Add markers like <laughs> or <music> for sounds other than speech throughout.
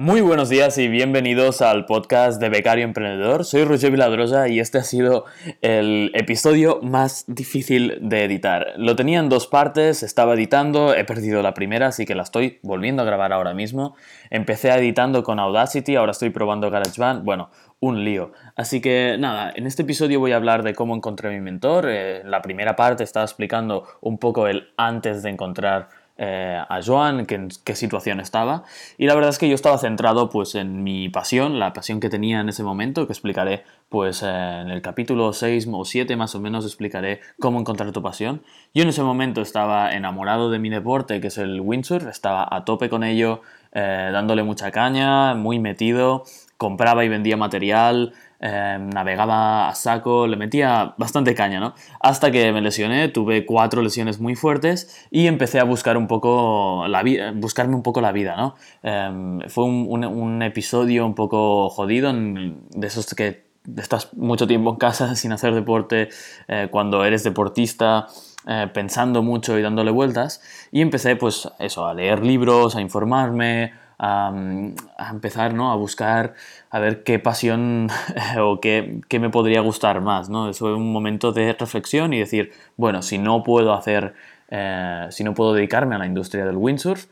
Muy buenos días y bienvenidos al podcast de Becario Emprendedor. Soy Roger Viladrosa y este ha sido el episodio más difícil de editar. Lo tenía en dos partes, estaba editando, he perdido la primera, así que la estoy volviendo a grabar ahora mismo. Empecé editando con Audacity, ahora estoy probando GarageBand. Bueno, un lío. Así que nada, en este episodio voy a hablar de cómo encontré a mi mentor. Eh, la primera parte estaba explicando un poco el antes de encontrar eh, a Joan, en qué situación estaba. Y la verdad es que yo estaba centrado pues en mi pasión, la pasión que tenía en ese momento, que explicaré pues en el capítulo 6 o 7 más o menos explicaré cómo encontrar tu pasión. Yo en ese momento estaba enamorado de mi deporte, que es el windsurf, estaba a tope con ello, eh, dándole mucha caña, muy metido, compraba y vendía material, Em, navegaba a saco, le metía bastante caña, ¿no? Hasta que me lesioné, tuve cuatro lesiones muy fuertes y empecé a buscar un poco la vida, buscarme un poco la vida, ¿no? Em, fue un, episodio un poco jodido, de esos que estás mucho tiempo en casa <laughs> sin hacer deporte, eh, cuando eres deportista, eh, pensando mucho y dándole vueltas, y empecé pues eso, a leer libros, a informarme, a, empezar ¿no? a buscar a ver qué pasión <laughs> o qué, qué, me podría gustar más. ¿no? Eso fue un momento de reflexión y decir, bueno, si no puedo hacer, eh, si no puedo dedicarme a la industria del windsurf,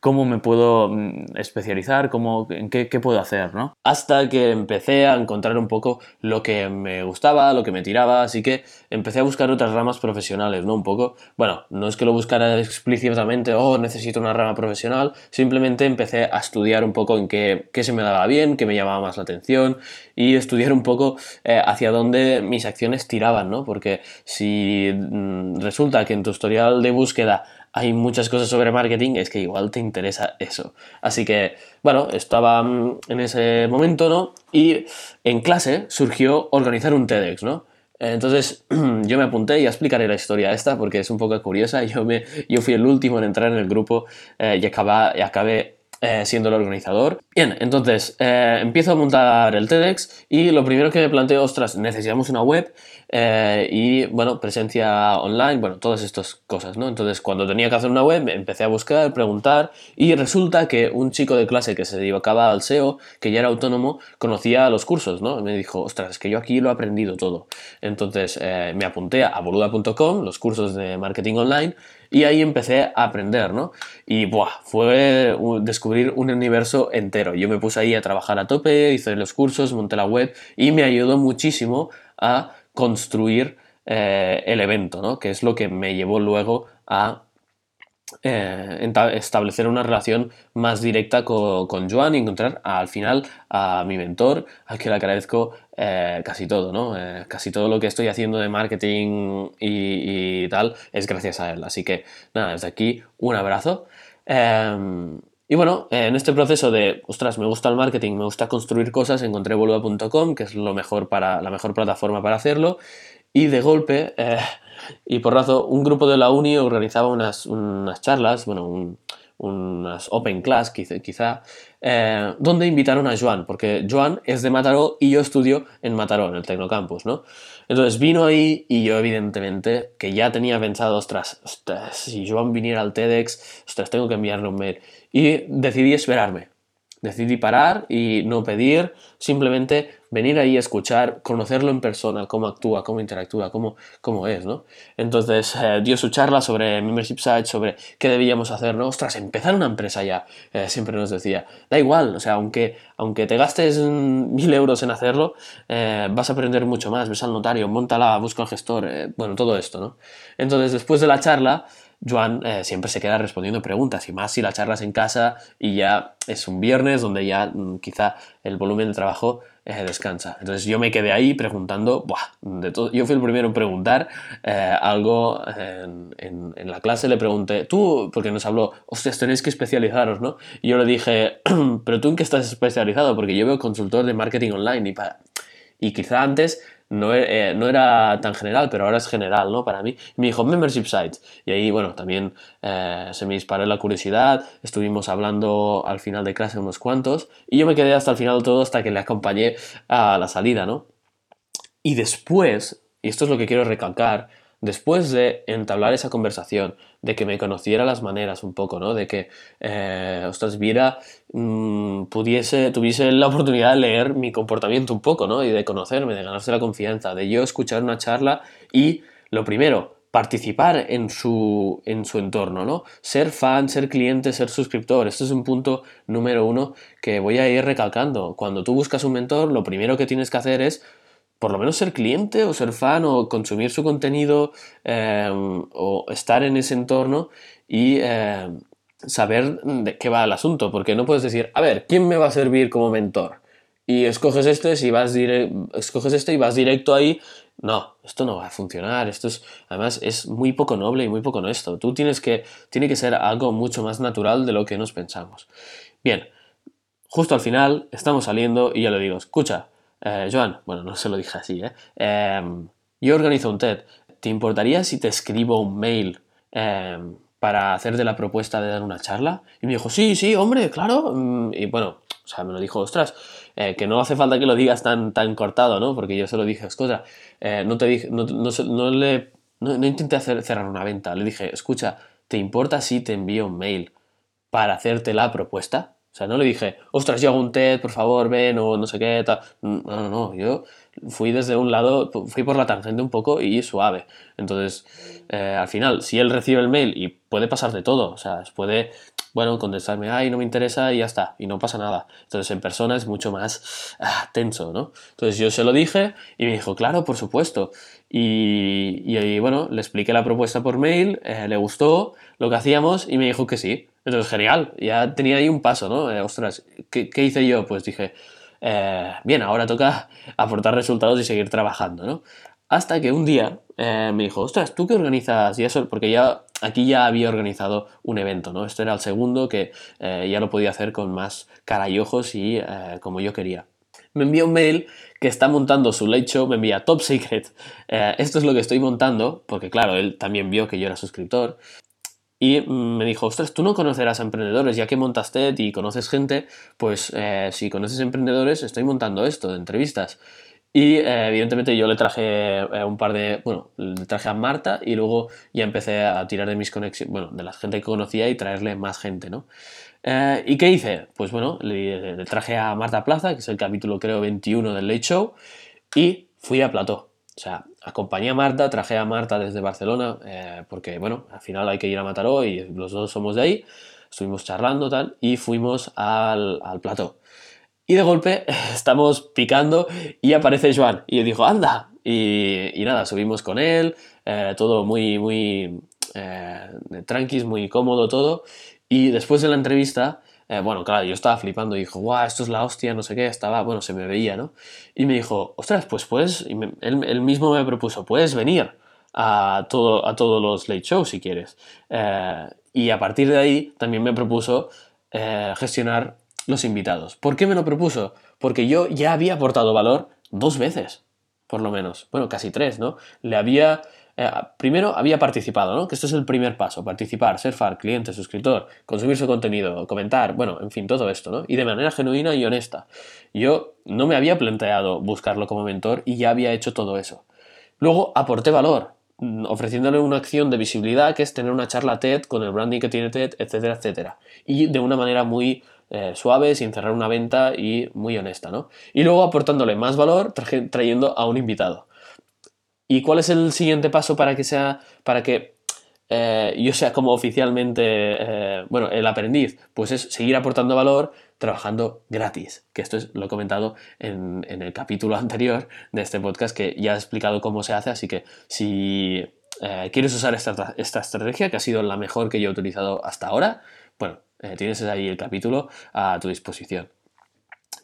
cómo me puedo mm, especializar, cómo, en qué, puedo hacer, ¿no? Hasta que empecé a encontrar un poco lo que me gustaba, lo que me tiraba, así que empecé a buscar otras ramas profesionales, ¿no? Un poco, bueno, no es que lo buscara explícitamente, oh, necesito una rama profesional, simplemente empecé a estudiar un poco en qué, qué se me daba bien, qué me llamaba más la atención y estudiar un poco eh, hacia dónde mis acciones tiraban, ¿no? Porque si mm, resulta que en tu historial de búsqueda hay muchas cosas sobre marketing, es que igual te interesa eso. Así que, bueno, estaba mm, en ese momento, ¿no? Y en clase surgió organizar un TEDx, ¿no? Entonces <clears throat> yo me apunté y explicaré la historia esta porque es un poco curiosa. <laughs> Yo, me, yo fui el último en entrar en el grupo eh, y, acabé, y acabé eh, siendo el organizador. Bien, entonces eh, empiezo a montar el TEDx y lo primero que me planteo, ostras, necesitamos una web eh, y, bueno, presencia online, bueno, todas estas cosas, ¿no? Entonces, cuando tenía que hacer una web, empecé a buscar, preguntar y resulta que un chico de clase que se dedicaba al SEO, que ya era autónomo, conocía los cursos, ¿no? Me dijo, ostras, es que yo aquí lo he aprendido todo. Entonces, me apunté a boluda.com, los cursos de marketing online, y ahí empecé a aprender, ¿no? Y buah, fue descubrir un universo entero. Yo me puse ahí a trabajar a tope, hice los cursos, monté la web y me ayudó muchísimo a construir eh, el evento, ¿no? Que es lo que me llevó luego a eh, establecer una relación más directa con, Joan y encontrar al final a mi mentor, al que le agradezco eh, casi todo, ¿no? Eh, casi todo lo que estoy haciendo de marketing y, tal es gracias a él. Así que nada, desde aquí un abrazo. Em, y bueno, en este proceso de, ostras, me gusta el marketing, me gusta construir cosas, encontré boluda.com, que es lo mejor para, la mejor plataforma para hacerlo, y de golpe y por razón, un grupo de la uni organizaba unas, unas charlas, bueno, unas open class quizá, quizá eh, donde invitaron a Joan, porque Joan es de Mataró y yo estudio en Mataró, en el Tecnocampus, ¿no? Entonces vino ahí y yo evidentemente, que ya tenía pensado, ostras, ostras si Joan viniera al TEDx, ostras, tengo que enviarle un mail. Y decidí esperarme. Decidí parar y no pedir, simplemente venir ahí a escuchar, conocerlo en persona, cómo actúa, cómo interactúa, cómo, cómo es, ¿no? Entonces eh, dio su charla sobre membership sites, sobre qué debíamos hacer, ¿no? Ostras, empezar una empresa ya, eh, siempre nos decía. Da igual, o sea, aunque, aunque te gastes mil euros en hacerlo, eh, vas a aprender mucho más, ves al notario, montala, busca al gestor, bueno, todo esto, ¿no? Entonces, después de la charla, Joan eh, siempre se queda respondiendo preguntas y más si la charlas en casa y ya es un viernes donde ya mm, quizá el volumen de trabajo eh, descansa. Entonces yo me quedé ahí preguntando, todo. yo fui el primero en preguntar eh, algo en, la clase, le pregunté, tú, porque nos habló, hostias, tenéis que especializaros, ¿no? Y yo le dije, <clears throat> pero tú en qué estás especializado, porque yo veo consultor de marketing online y quizá antes eh, no, era tan general, pero ahora es general, ¿no? Para mí. me dijo, membership sites. Y ahí, bueno, también eh, se me disparó la curiosidad, estuvimos hablando al final de clase unos cuantos, y yo me quedé hasta el final de todo, hasta que le acompañé a la salida, ¿no? Y después, y esto es lo que quiero recalcar, después de entablar esa conversación, de que me conociera las maneras un poco, ¿no? De que, eh, ostras, viera, mm, pudiese, tuviese la oportunidad de leer mi comportamiento un poco, ¿no? Y de conocerme, de ganarse la confianza, de yo escuchar una charla y, lo primero, participar en su, en su entorno, ¿no? Ser fan, ser cliente, ser suscriptor. Este es un punto número uno que voy a ir recalcando. Cuando tú buscas un mentor, lo primero que tienes que hacer es por lo menos ser cliente o ser fan o consumir su contenido em, o estar en ese entorno y em, saber de qué va el asunto, porque no puedes decir, a ver, ¿quién me va a servir como mentor? Y escoges este, si vas escoges este y vas directo ahí, no, esto no va a funcionar, esto es, además es muy poco noble y muy poco honesto. Tú tienes que, tiene que ser algo mucho más natural de lo que nos pensamos. Bien, justo al final estamos saliendo y ya le digo, escucha, eh, Joan, bueno, no se lo dije así, ¿eh? Em, yo organizo un TED. ¿Te importaría si te escribo un mail em, para hacerte la propuesta de dar una charla? Y me dijo, sí, sí, hombre, claro. Mm, y bueno, o sea, me lo dijo, ostras, eh, que no hace falta que lo digas tan, tan cortado, ¿no? Porque yo se lo dije, escucha, eh, no te dije, no, no, le, no, intenté hacer, cerrar una venta. Le dije, escucha, ¿te importa si te envío un mail para hacerte la propuesta? Sea, no le dije, ostras, yo hago un TED, por favor, ven, o no sé qué, tal. No, no, no, yo fui desde un lado, fui por la tangente un poco y suave. Entonces, eh, al final, si él recibe el mail y puede pasar de todo, o sea, puede, bueno, contestarme, ay, no me interesa y ya está, y no pasa nada. Entonces, en persona es mucho más ah, tenso, ¿no? Entonces, yo se lo dije y me dijo, claro, por supuesto. Y, y, bueno, le expliqué la propuesta por mail, eh, le gustó lo que hacíamos y me dijo que sí. Entonces, genial, ya tenía ahí un paso, ¿no? Eh, ostras, ¿qué, ¿qué, hice yo? Pues dije, eh, bien, ahora toca aportar resultados y seguir trabajando, ¿no? Hasta que un día me dijo, ostras, ¿tú qué organizas? Y eso, porque ya aquí ya había organizado un evento, ¿no? Este era el segundo que eh, ya lo podía hacer con más cara y ojos y como yo quería. Me envía un mail que está montando su late show, me envía top secret. <laughs> esto es lo que estoy montando, porque claro, él también vio que yo era suscriptor. Y me dijo, ostras, tú no conocerás a emprendedores, ya que montas TED y conoces gente, pues eh, si conoces emprendedores, estoy montando esto de entrevistas. Y eh, evidentemente yo le traje eh, un par de, bueno, traje a Marta y luego ya empecé a tirar de mis conexiones, bueno, de la gente que conocía y traerle más gente, ¿no? ¿Y qué hice? Pues bueno, le, le, traje a Marta Plaza, que es el capítulo creo 21 del Late Show, y fui a Plató. O sea, acompañé a Marta, traje a Marta desde Barcelona, eh, porque bueno, al final hay que ir a Mataró y los dos somos de ahí, estuvimos charlando tal, y fuimos al, al plató. Y de golpe <laughs> estamos picando y aparece Joan. Y yo digo, anda. Y, y nada, subimos con él, eh, todo muy, muy eh, muy cómodo todo. Y después de la entrevista, eh, bueno, claro, yo estaba flipando y dijo, guau, esto es la hostia, no sé qué, estaba, bueno, se me veía, ¿no? Y me dijo, ostras, pues puedes, él, mismo me propuso, puedes venir a, todo, a todos los late shows si quieres. Eh, y a partir de ahí también me propuso gestionar los invitados. ¿Por qué me lo propuso? Porque yo ya había aportado valor dos veces, por lo menos. Bueno, casi tres, ¿no? Le había eh, primero había participado, ¿no? Que esto es el primer paso, participar, ser FAR, cliente, suscriptor, consumir su contenido, comentar, bueno, en fin, todo esto, ¿no? Y de manera genuina y honesta. Yo no me había planteado buscarlo como mentor y ya había hecho todo eso. Luego aporté valor, ofreciéndole una acción de visibilidad que es tener una charla TED con el branding que tiene TED, etcétera, etcétera. Y de una manera muy eh, suave, sin cerrar una venta y muy honesta, ¿no? Y luego aportándole más valor trayendo a un invitado. ¿Y cuál es el siguiente paso para que sea, para que eh, yo sea como oficialmente, eh, bueno, el aprendiz? Pues es seguir aportando valor trabajando gratis, que esto es, lo he comentado en, el capítulo <laughs> anterior de este podcast, que ya he explicado cómo se hace, así que si eh, quieres usar esta, esta, estrategia, que ha sido la mejor que yo he utilizado hasta ahora, bueno, tienes ahí el capítulo a tu disposición.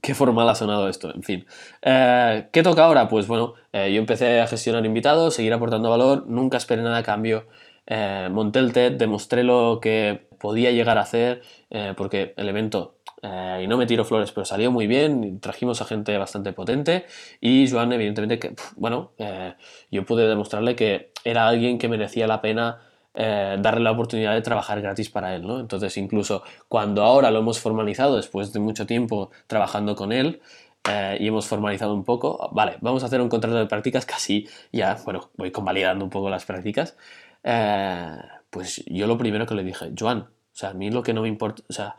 Qué formal ha sonado esto, en fin. ¿Qué toca ahora? Pues bueno, yo empecé a gestionar invitados, seguir aportando valor, nunca esperé nada a cambio. Eh, monté el TED, demostré lo que podía llegar a hacer, porque el evento, y no me tiro flores, pero salió muy bien, trajimos a gente bastante potente y Joan, evidentemente, que, bueno, yo pude demostrarle que era alguien que merecía la pena eh, darle la oportunidad de trabajar gratis para él, ¿no? Entonces, incluso cuando ahora lo hemos formalizado, después de mucho tiempo trabajando con él, eh, y hemos formalizado un poco, vale, vamos a hacer un contrato de prácticas casi ya, bueno, voy convalidando un poco las prácticas, eh, pues yo lo primero que le dije, Joan, o sea, a mí lo que no me importa, o sea,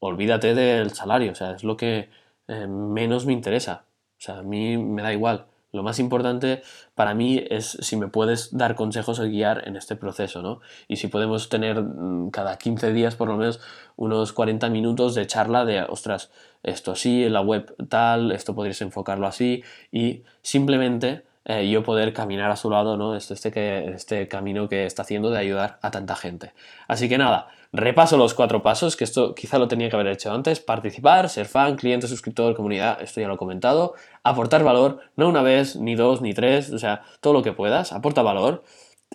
olvídate del salario, o sea, es lo que eh, menos me interesa, o sea, a mí me da igual. Lo más importante para mí es si me puedes dar consejos o guiar en este proceso, ¿no? Y si podemos tener mm, cada 15 días por lo menos unos 40 minutos de charla de, ostras, esto sí, en la web tal, esto podrías enfocarlo así y simplemente eh, yo poder caminar a su lado, ¿no? Este, este, que, este camino que está haciendo de ayudar a tanta gente. Así que nada, Repaso los cuatro pasos, que esto quizá lo tenía que haber hecho antes. Participar, ser fan, cliente, suscriptor, comunidad, esto ya lo he comentado. Aportar valor, no una vez, ni dos, ni tres, o sea, todo lo que puedas, aporta valor.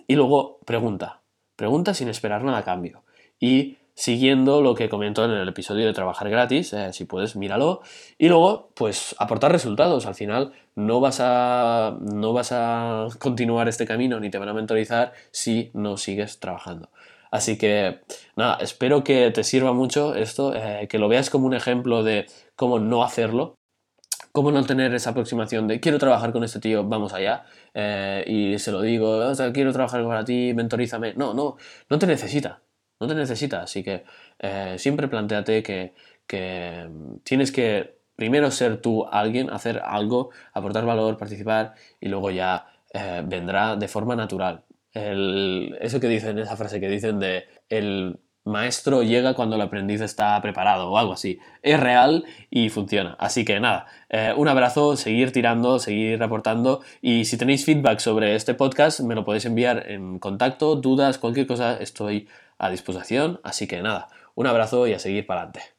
Y luego pregunta, pregunta sin esperar nada a cambio. Y siguiendo lo que comentó en el episodio de trabajar gratis, eh, si puedes, míralo. Y luego, pues aportar resultados. Al final no vas a, no vas a continuar este camino ni te van a mentorizar si no sigues trabajando. Así que, nada, espero que te sirva mucho esto, eh, que lo veas como un ejemplo de cómo no hacerlo, cómo no tener esa aproximación de quiero trabajar con este tío, vamos allá, eh, y se lo digo, quiero trabajar para ti, mentorízame. No, no, no te necesita, no te necesita. Así que eh, siempre planteate que, que tienes que primero ser tú alguien, hacer algo, aportar valor, participar y luego ya vendrá de forma natural eso que dicen, esa frase que dicen de el maestro llega cuando el aprendiz está preparado o algo así. Es real y funciona. Así que nada, eh, un abrazo, seguir tirando, seguir reportando y si tenéis feedback sobre este podcast me lo podéis enviar en contacto, dudas, cualquier cosa, estoy a disposición. Así que nada, un abrazo y a seguir para adelante.